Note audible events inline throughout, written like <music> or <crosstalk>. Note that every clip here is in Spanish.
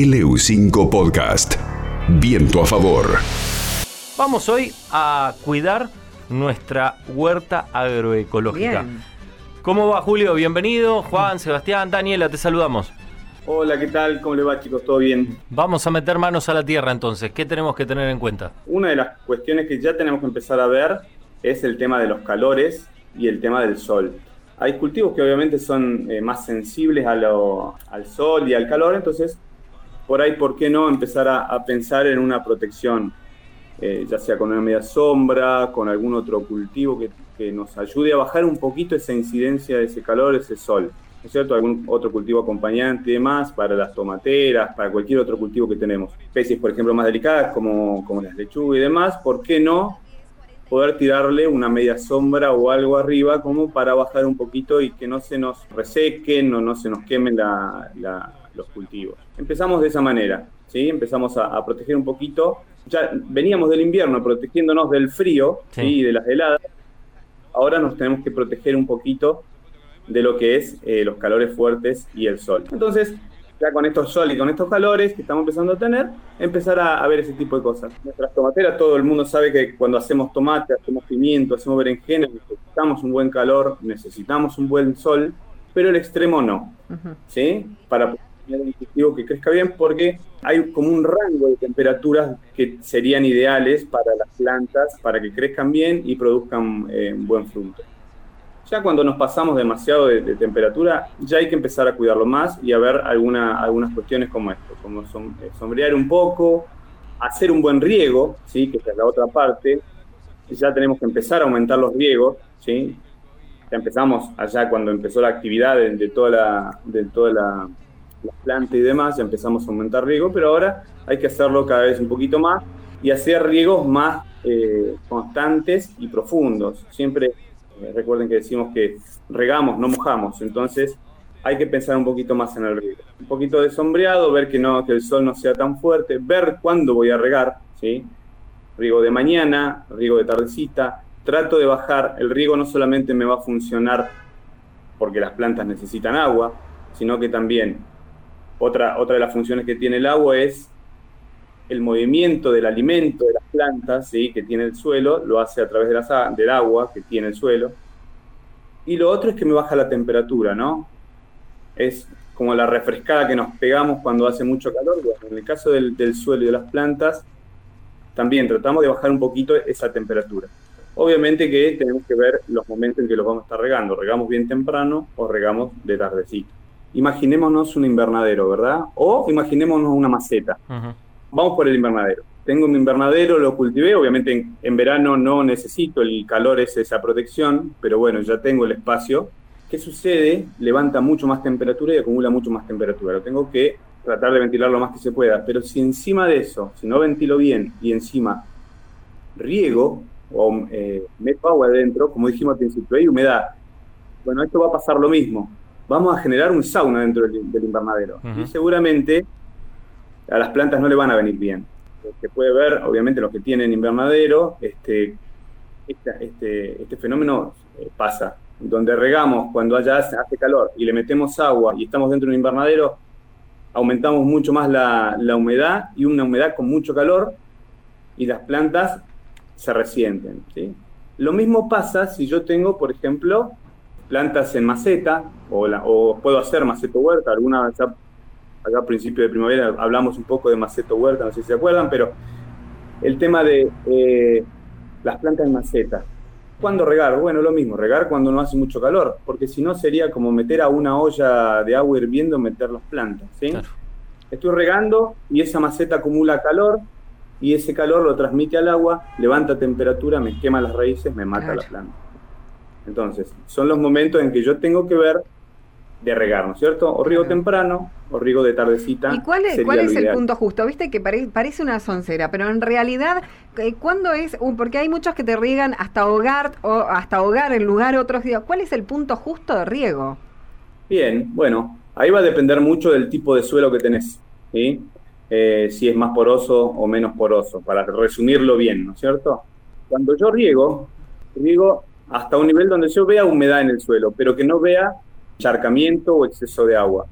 LU5 Podcast. Viento a favor. Vamos hoy a cuidar nuestra huerta agroecológica. Bien. ¿Cómo va Julio? Bienvenido. Juan, Sebastián, Daniela, te saludamos. Hola, ¿qué tal? ¿Cómo le va chicos? ¿Todo bien? Vamos a meter manos a la tierra entonces. ¿Qué tenemos que tener en cuenta? Una de las cuestiones que ya tenemos que empezar a ver es el tema de los calores y el tema del sol. Hay cultivos que obviamente son eh, más sensibles a lo- al sol y al calor, entonces por ahí, ¿por qué no empezar a, pensar en una protección? Eh, ya sea con una media sombra, con algún otro cultivo que, que nos ayude a bajar un poquito esa incidencia de ese calor, ese sol. ¿No es cierto? Algún otro cultivo acompañante y demás para las tomateras, para cualquier otro cultivo que tenemos. Especies, por ejemplo, más delicadas como, como las lechugas y demás, ¿por qué no poder tirarle una media sombra o algo arriba como para bajar un poquito y que no se nos resequen o no se nos quemen la- los cultivos. Empezamos de esa manera, ¿sí? Empezamos a, a proteger un poquito. Ya veníamos del invierno protegiéndonos del frío y de las heladas. Ahora nos tenemos que proteger un poquito de lo que es eh, los calores fuertes y el sol. Entonces, ya con estos sol y con estos calores que estamos empezando a tener, empezar a, a ver ese tipo de cosas. Nuestras tomateras, todo el mundo sabe que cuando hacemos tomate, hacemos pimiento, hacemos berenjena, necesitamos un buen calor, necesitamos un buen sol, pero el extremo no, Ujú. ¿sí? Para tener un cultivo que crezca bien, porque hay como un rango de temperaturas que serían ideales para las plantas, para que crezcan bien y produzcan eh, buen fruto. Ya cuando nos pasamos demasiado de, de temperatura, ya hay que empezar a cuidarlo más y a ver alguna, algunas cuestiones como esto, como som- eh, sombrear un poco, hacer un buen riego, ¿sí? que es la otra parte. Ya tenemos que empezar a aumentar los riegos, ¿sí? Ya empezamos allá cuando empezó la actividad de, de toda la, de toda la, la planta y demás, ya empezamos a aumentar riego, pero ahora hay que hacerlo cada vez un poquito más y hacer riegos más eh, constantes y profundos. Siempre eh, recuerden que decimos que regamos, no mojamos, entonces hay que pensar un poquito más en el riego. Un poquito de sombreado, ver que, no, que el sol no sea tan fuerte, ver cuándo voy a regar, ¿sí? Riego de mañana, riego de tardecita. Trato de bajar, el riego no solamente me va a funcionar porque las plantas necesitan agua, sino que también otra, otra de las funciones que tiene el agua es el movimiento del alimento de las plantas ¿sí? que tiene el suelo, lo hace a través de del agua que tiene el suelo. Y lo otro es que me baja la temperatura, ¿no? Es como la refrescada que nos pegamos cuando hace mucho calor. Bueno, en el caso del, del suelo y de las plantas, también tratamos de bajar un poquito esa temperatura. Obviamente que tenemos que ver los momentos en que los vamos a estar regando. ¿Regamos bien temprano o regamos de tardecito? Imaginémonos un invernadero, ¿verdad? O imaginémonos una maceta. Vamos por el invernadero. Tengo un invernadero, lo cultivé. Obviamente en, en verano no necesito el calor, es esa protección, pero bueno, ya tengo el espacio. ¿Qué sucede? Levanta mucho más temperatura y acumula mucho más temperatura. Lo tengo que tratar de ventilar lo más que se pueda. Pero si encima de eso, si no ventilo bien y encima riego o eh, meto agua adentro, como dijimos al principio, hay humedad. Bueno, esto va a pasar lo mismo. Vamos a generar un sauna dentro del, del invernadero. Y seguramente a las plantas no le van a venir bien. Se puede ver, obviamente, los que tienen invernadero, este, esta- este, este fenómeno eh, pasa. Donde regamos cuando allá hace, hace calor y le metemos agua y estamos dentro de un invernadero, aumentamos mucho más la, la humedad y una humedad con mucho calor y las plantas se resienten. ¿sí? Lo mismo pasa si yo tengo, por ejemplo, plantas en maceta o, la- o puedo hacer maceto huerta. Alguna ya acá a principio de primavera hablamos un poco de maceto huerta, no sé si se acuerdan, pero el tema de eh, las plantas en maceta. ¿Cuándo regar? Bueno, lo mismo, regar cuando no hace mucho calor, porque si no sería como meter a una olla de agua hirviendo, meter las plantas, ¿sí? Claro. Estoy regando y esa maceta acumula calor y ese calor lo transmite al agua, levanta temperatura, me quema las raíces, me mata Claro. la planta. Entonces, son los momentos en que yo tengo que ver de regar, ¿no es cierto? O riego Claro. temprano o riego de tardecita. ¿Y cuál es, sería cuál es el punto justo? Viste que pare- parece una soncera, pero en realidad, eh, ¿cuándo es? uh, porque hay muchos que te riegan hasta ahogar o hasta ahogar en lugar otros. Digo, ¿cuál es el punto justo de riego? Bien, bueno, ahí va a depender mucho del tipo de suelo que tenés, ¿sí? Eh, si es más poroso o menos poroso, para resumirlo bien, ¿no es cierto? Cuando yo riego, riego hasta un nivel donde yo vea humedad en el suelo, pero que no vea encharcamiento o exceso de agua.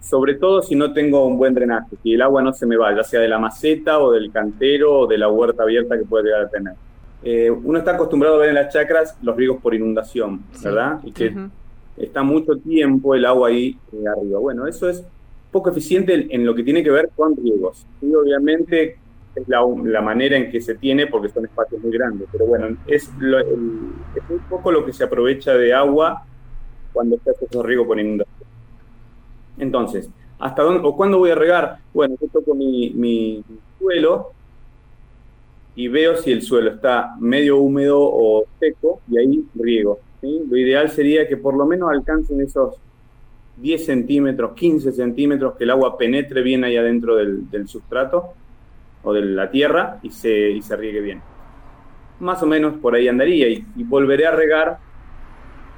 sobre todo si no tengo un buen drenaje, si el agua no se me va, ya sea de la maceta o del cantero o de la huerta abierta que puede llegar a tener. Eh, uno está acostumbrado a ver en las chacras los riegos por inundación, ¿verdad? Y que está mucho tiempo el agua ahí eh, arriba. Bueno, eso es poco eficiente en, lo que tiene que ver con riegos. Y obviamente es la, manera en que se tiene porque son espacios muy grandes, pero bueno, es, es un poco lo que se aprovecha de agua cuando se hace esos riegos por inundación. Entonces, ¿hasta dónde o cuándo voy a regar? Bueno, yo toco mi, mi suelo y veo si el suelo está medio húmedo o seco y ahí riego. Lo ideal sería que por lo menos alcancen esos 10 centímetros, 15 centímetros, que el agua penetre bien ahí adentro del, sustrato o de la tierra y se, y se riegue bien. Más o menos por ahí andaría y, volveré a regar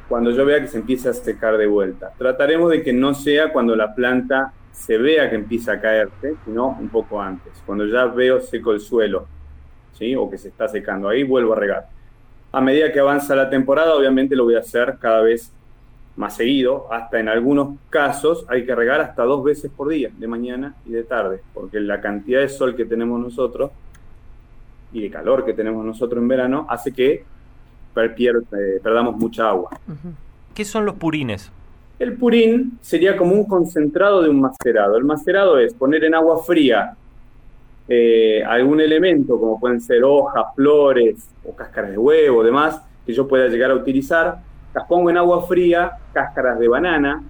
cuando yo vea que se empieza a secar de vuelta. Trataremos de que no sea cuando la planta se vea que empieza a caerse, sino un poco antes, cuando ya veo seco el suelo, ¿sí? o que se está secando. Ahí vuelvo a regar. A medida que avanza la temporada, obviamente lo voy a hacer cada vez más seguido, hasta en algunos casos hay que regar hasta dos veces por día, de mañana y de tarde, porque la cantidad de sol que tenemos nosotros y de calor que tenemos nosotros en verano hace que eh, perdamos mucha agua. ¿Qué son los purines? El purín sería como un concentrado de un macerado. El macerado es poner en agua fría eh, algún elemento, como pueden ser hojas, flores o cáscaras de huevo, demás, que yo pueda llegar a utilizar. Las pongo en agua fría, cáscaras de banana,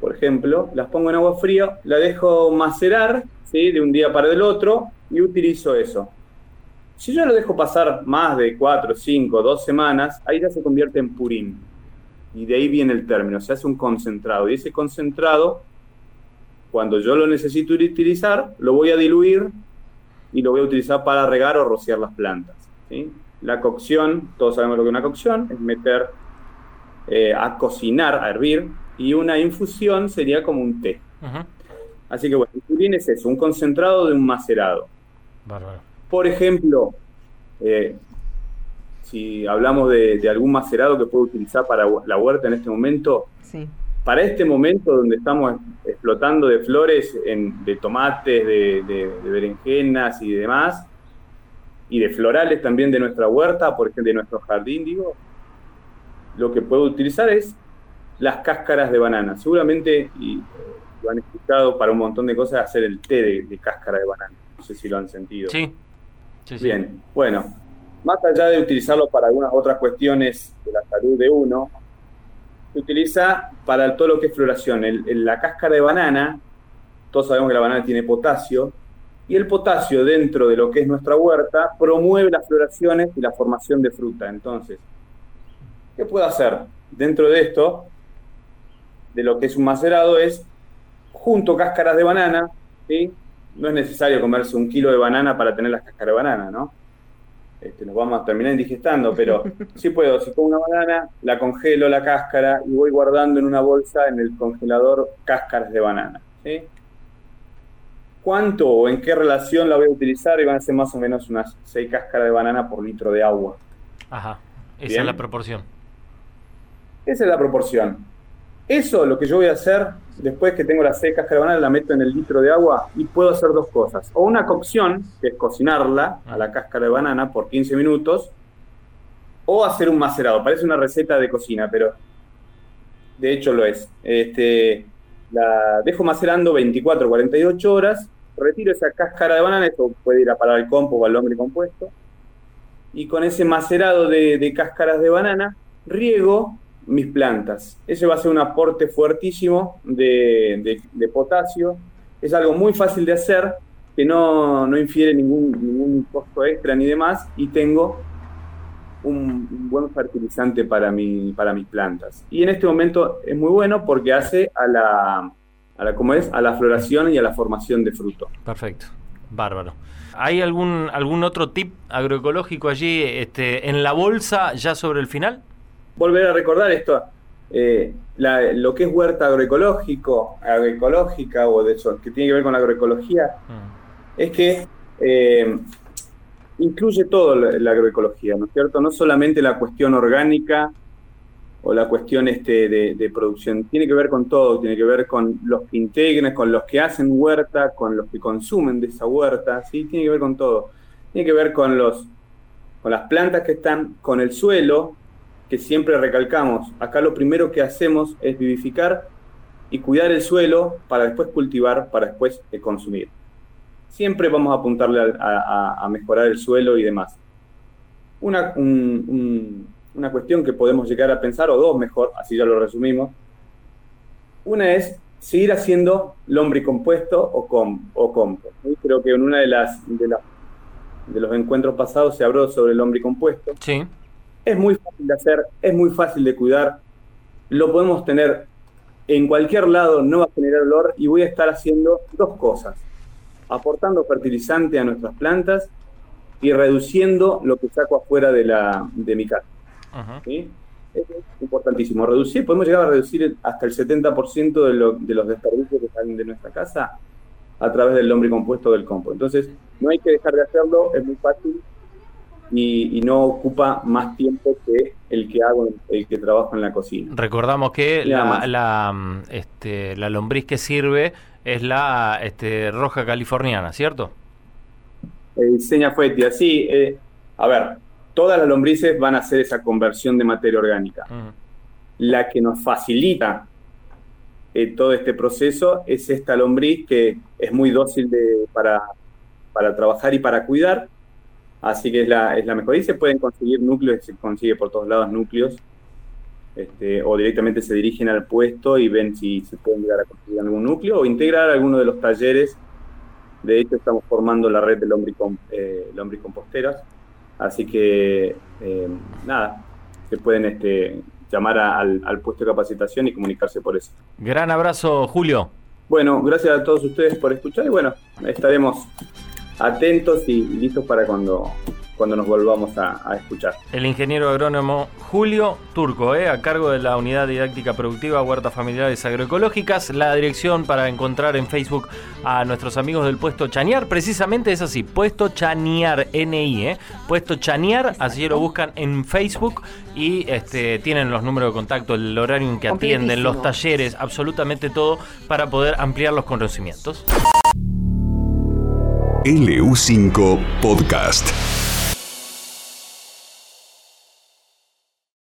por ejemplo, las pongo en agua fría, la dejo macerar de un día para el otro y utilizo eso. Si yo lo dejo pasar más de cuatro, cinco, dos semanas, ahí ya se convierte en purín. Y de ahí viene el término, se hace un concentrado. Y ese concentrado, cuando yo lo necesito utilizar, lo voy a diluir y lo voy a utilizar para regar o rociar las plantas. La cocción, todos sabemos lo que es una cocción, es meter eh, a cocinar, a hervir, y una infusión sería como un té. Así que bueno, el purín es eso, un concentrado de un macerado. Bárbaro. Por ejemplo, eh, si hablamos de, algún macerado que puedo utilizar para la huerta en este momento, para este momento donde estamos explotando de flores, de tomates, de, berenjenas y demás, y de florales también de nuestra huerta, por ejemplo, de nuestro jardín, digo, lo que puedo utilizar es las cáscaras de banana. Seguramente y, lo han escuchado para un montón de cosas, hacer el té de, de cáscara de banana. No sé si lo han sentido. Sí, Bien, bueno, más allá de utilizarlo para algunas otras cuestiones de la salud de uno, se utiliza para todo lo que es floración. El, la cáscara de banana, todos sabemos que la banana tiene potasio, y el potasio dentro de lo que es nuestra huerta promueve las floraciones y la formación de fruta. Entonces, ¿qué puedo hacer dentro de esto? De lo que es un macerado es, junto cáscaras de banana, ¿sí? no es necesario comerse un kilo de banana para tener las cáscaras de banana, ¿no? Este, nos vamos a terminar indigestando, pero <laughs> sí puedo, si pongo una banana, la congelo la cáscara y voy guardando en una bolsa en el congelador cáscaras de banana. ¿sí? ¿Cuánto o en qué relación la voy a utilizar? Y van a ser más o menos unas 6 cáscaras de banana por litro de agua. Ajá, esa es la proporción. Esa es la proporción. Eso, lo que yo voy a hacer, después que tengo la seca banana, la meto en el litro de agua y puedo hacer dos cosas. O una cocción, que es cocinarla a la cáscara de banana por 15 minutos, o hacer un macerado. Parece una receta de cocina, pero de hecho lo es. Este, la dejo macerando 24 48 horas, retiro esa cáscara de banana, esto puede ir a parar al compo o al hombre compuesto, y con ese macerado de cáscaras de banana, riego mis plantas. Ese va a ser un aporte fuertísimo de, potasio. Es algo muy fácil de hacer, que no, infiere ningún, ningún costo extra ni demás, y tengo un, buen fertilizante para, mi, para mis plantas. Y en este momento es muy bueno porque hace a la, a la, ¿cómo es? a la floración y a la formación de fruto. Perfecto, bárbaro. ¿Hay algún, algún otro tip agroecológico allí este, en la bolsa ya sobre el final? Volver a recordar esto, eh, lo que es huerta agroecológico, agroecológica o de eso, que tiene que ver con la agroecología, mm. es que eh, incluye todo la, agroecología, ¿no es cierto? No solamente la cuestión orgánica o la cuestión este de, producción. Tiene que ver con todo, tiene que ver con los que integran, con los que hacen huerta, con los que consumen de esa huerta, ¿sí? tiene que ver con todo. Tiene que ver con, los, con las plantas que están, con el suelo, que siempre recalcamos. Acá lo primero que hacemos es vivificar y cuidar el suelo para después cultivar, para después eh, consumir. Siempre vamos a apuntarle a, mejorar el suelo y demás. Una, un una cuestión que podemos llegar a pensar, o dos mejor, así ya lo resumimos. Una es seguir haciendo lombricompuesto o, com, o compost. Creo que en una de las, de de los encuentros pasados se habló sobre el lombricompuesto. Sí. Es muy fácil de hacer, es muy fácil de cuidar, lo podemos tener en cualquier lado, no va a generar olor y voy a estar haciendo dos cosas. Aportando fertilizante a nuestras plantas y reduciendo lo que saco afuera de, la, de mi casa. Es importantísimo. Reducir, podemos llegar a reducir hasta el 70% de, lo, de los desperdicios que salen de nuestra casa a través del hombre compuesto del compost. Entonces, no hay que dejar de hacerlo, es muy fácil y, no ocupa más tiempo que el que hago, el que trabajo en la cocina. Recordamos que la, la, este, la, lombriz que sirve es la este, roja californiana, ¿cierto? Eh, diseña Fuetia, sí. Eh, a ver, todas las lombrices van a hacer esa conversión de materia orgánica. La que nos facilita eh, todo este proceso es esta lombriz que es muy dócil de, para, para trabajar y para cuidar. Así que es la, es la mejor. Y se pueden conseguir núcleos, se consigue por todos lados núcleos. Este, o directamente se dirigen al puesto y ven si se pueden llegar a conseguir algún núcleo o integrar alguno de los talleres. De hecho, estamos formando la red de lombricom, eh, lombricomposteras Así que, eh, nada, se pueden este, llamar al, puesto de capacitación y comunicarse por eso. Gran abrazo, Julio. Bueno, gracias a todos ustedes por escuchar y bueno, estaremos atentos y listos para cuando cuando nos volvamos a, escuchar. El ingeniero agrónomo Julio Turco, eh, a cargo de la Unidad Didáctica Productiva Huertas Familiares Agroecológicas. La dirección para encontrar en Facebook a nuestros amigos del puesto Chanear, precisamente es así, puesto Chanear, NI, eh, puesto Chanear, así lo buscan en Facebook y este, tienen los números de contacto, el horario en que atienden, los talleres, absolutamente todo para poder ampliar los conocimientos. LU5 Podcast.